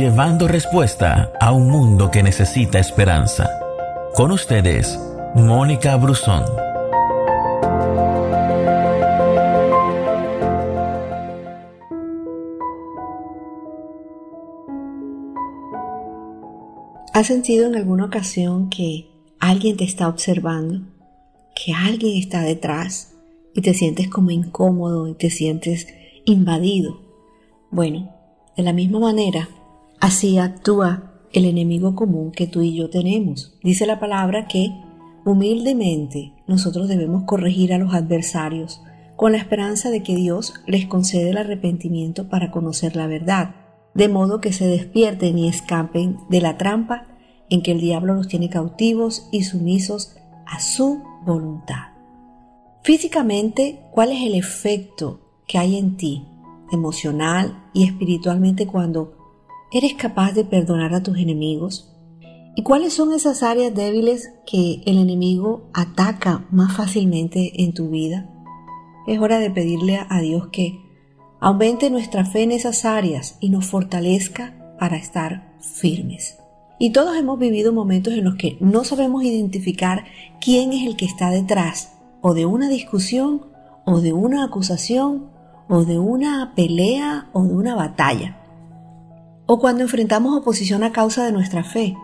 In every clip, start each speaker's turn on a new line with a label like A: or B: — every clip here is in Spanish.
A: llevando respuesta a un mundo que necesita esperanza. Con ustedes, Mónica Brusón.
B: ¿Has sentido en alguna ocasión que alguien te está observando? ¿Que alguien está detrás? Y te sientes como incómodo y te sientes invadido. Bueno, de la misma manera, así actúa el enemigo común que tú y yo tenemos. Dice la palabra que humildemente nosotros debemos corregir a los adversarios con la esperanza de que Dios les concede el arrepentimiento para conocer la verdad, de modo que se despierten y escapen de la trampa en que el diablo los tiene cautivos y sumisos a su voluntad. Físicamente, ¿cuál es el efecto que hay en ti, emocional y espiritualmente, cuando eres capaz de perdonar a tus enemigos? ¿Y cuáles son esas áreas débiles que el enemigo ataca más fácilmente en tu vida? Es hora de pedirle a Dios que aumente nuestra fe en esas áreas y nos fortalezca para estar firmes. Y todos hemos vivido momentos en los que no sabemos identificar quién es el que está detrás o de una discusión o de una acusación o de una pelea o de una batalla. O cuando enfrentamos oposición a causa de nuestra fe,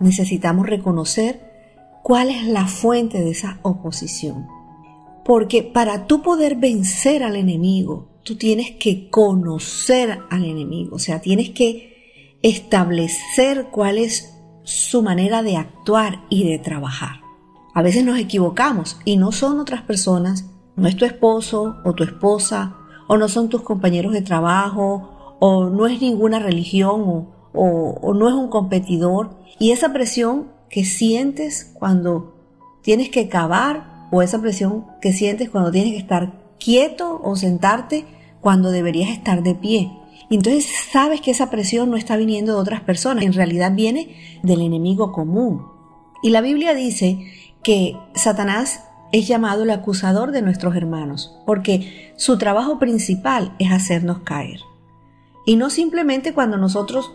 B: necesitamos reconocer cuál es la fuente de esa oposición. Porque para tú poder vencer al enemigo, tú tienes que conocer al enemigo, o sea, tienes que establecer cuál es su manera de actuar y de trabajar. A veces nos equivocamos y no son otras personas, no es tu esposo o tu esposa, o no son tus compañeros de trabajo, o no es ninguna religión, o, no es un competidor. Y esa presión que sientes cuando tienes que cavar, o esa presión que sientes cuando tienes que estar quieto o sentarte cuando deberías estar de pie. Entonces sabes que esa presión no está viniendo de otras personas, en realidad viene del enemigo común. Y la Biblia dice que Satanás es llamado el acusador de nuestros hermanos, porque su trabajo principal es hacernos caer. Y no simplemente cuando nosotros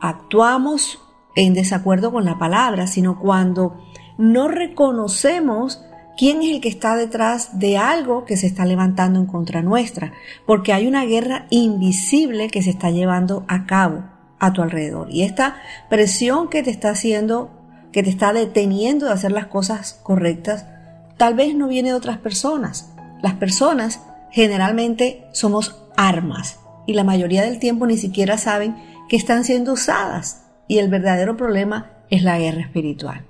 B: actuamos en desacuerdo con la palabra, sino cuando no reconocemos quién es el que está detrás de algo que se está levantando en contra nuestra, porque hay una guerra invisible que se está llevando a cabo a tu alrededor. Y esta presión que te está haciendo, que te está deteniendo de hacer las cosas correctas, tal vez no viene de otras personas. Las personas generalmente somos armas y la mayoría del tiempo ni siquiera saben que están siendo usadas. Y el verdadero problema es la guerra espiritual.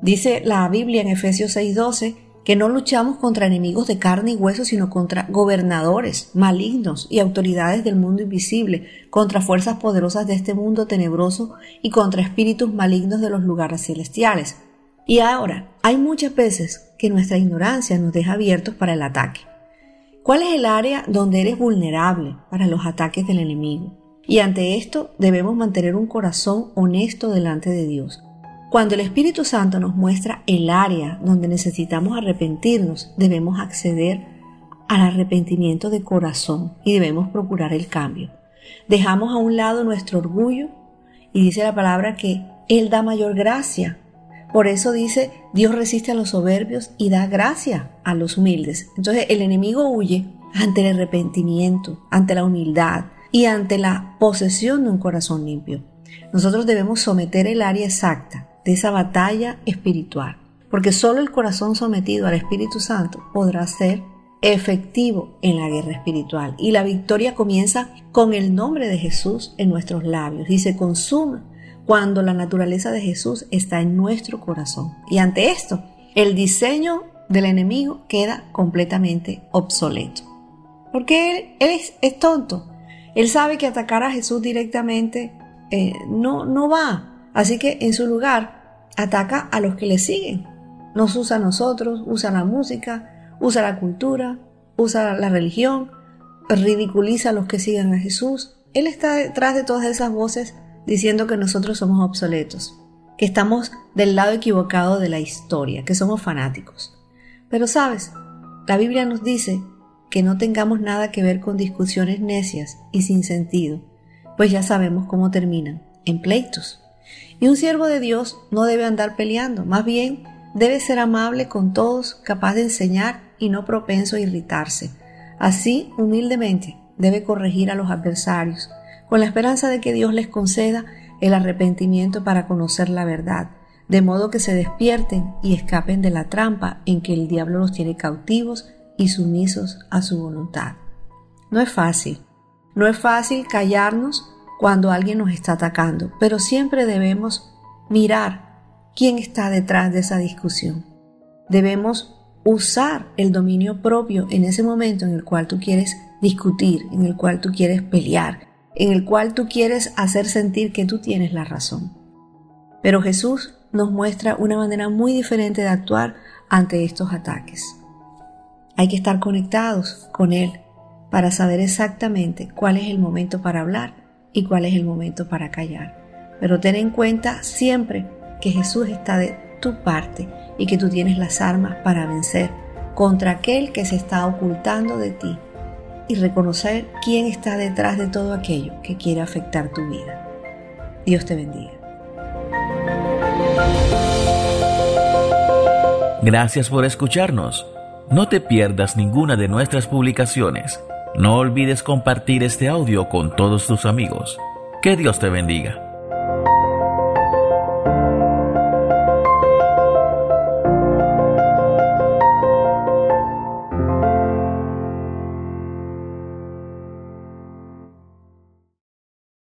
B: Dice la Biblia en Efesios 6:12 que no luchamos contra enemigos de carne y hueso, sino contra gobernadores malignos y autoridades del mundo invisible, contra fuerzas poderosas de este mundo tenebroso y contra espíritus malignos de los lugares celestiales. Y ahora, hay muchas veces que nuestra ignorancia nos deja abiertos para el ataque. ¿Cuál es el área donde eres vulnerable para los ataques del enemigo? Y ante esto debemos mantener un corazón honesto delante de Dios cuando el Espíritu Santo nos muestra el área donde necesitamos arrepentirnos, debemos acceder al arrepentimiento de corazón y debemos procurar el cambio. Dejamos a un lado nuestro orgullo y dice la palabra que Él da mayor gracia. Por eso dice, Dios resiste a los soberbios y da gracia a los humildes. Entonces el enemigo huye ante el arrepentimiento, ante la humildad y ante la posesión de un corazón limpio. Nosotros debemos someter el área exacta de esa batalla espiritual, porque solo el corazón sometido al Espíritu Santo podrá ser efectivo en la guerra espiritual. Y la victoria comienza con el nombre de Jesús en nuestros labios y se consume cuando la naturaleza de Jesús está en nuestro corazón. Y ante esto, el diseño del enemigo queda completamente obsoleto. Porque él, es, tonto. Él sabe que atacar a Jesús directamente eh, no, no va. Así que en su lugar ataca a los que le siguen. Nos usa a nosotros, usa la música, usa la cultura, usa la religión, ridiculiza a los que siguen a Jesús. Él está detrás de todas esas voces diciendo que nosotros somos obsoletos, que estamos del lado equivocado de la historia, que somos fanáticos. Pero sabes, la Biblia nos dice que no tengamos nada que ver con discusiones necias y sin sentido, pues ya sabemos cómo terminan en pleitos. Y un siervo de Dios no debe andar peleando, más bien debe ser amable con todos, capaz de enseñar y no propenso a irritarse. Así, humildemente, debe corregir a los adversarios, con la esperanza de que Dios les conceda el arrepentimiento para conocer la verdad, de modo que se despierten y escapen de la trampa en que el diablo los tiene cautivos y sumisos a su voluntad. No es fácil, no es fácil callarnos cuando alguien nos está atacando, pero siempre debemos mirar quién está detrás de esa discusión. Debemos usar el dominio propio en ese momento en el cual tú quieres discutir, en el cual tú quieres pelear, en el cual tú quieres hacer sentir que tú tienes la razón. Pero Jesús nos muestra una manera muy diferente de actuar ante estos ataques. Hay que estar conectados con Él para saber exactamente cuál es el momento para hablar y cuál es el momento para callar. Pero ten en cuenta siempre que Jesús está de tu parte y que tú tienes las armas para vencer contra aquel que se está ocultando de ti y reconocer quién está detrás de todo aquello que quiere afectar tu vida. Dios te bendiga.
A: Gracias por escucharnos. No te pierdas ninguna de nuestras publicaciones. No olvides compartir este audio con todos tus amigos. Que Dios te bendiga.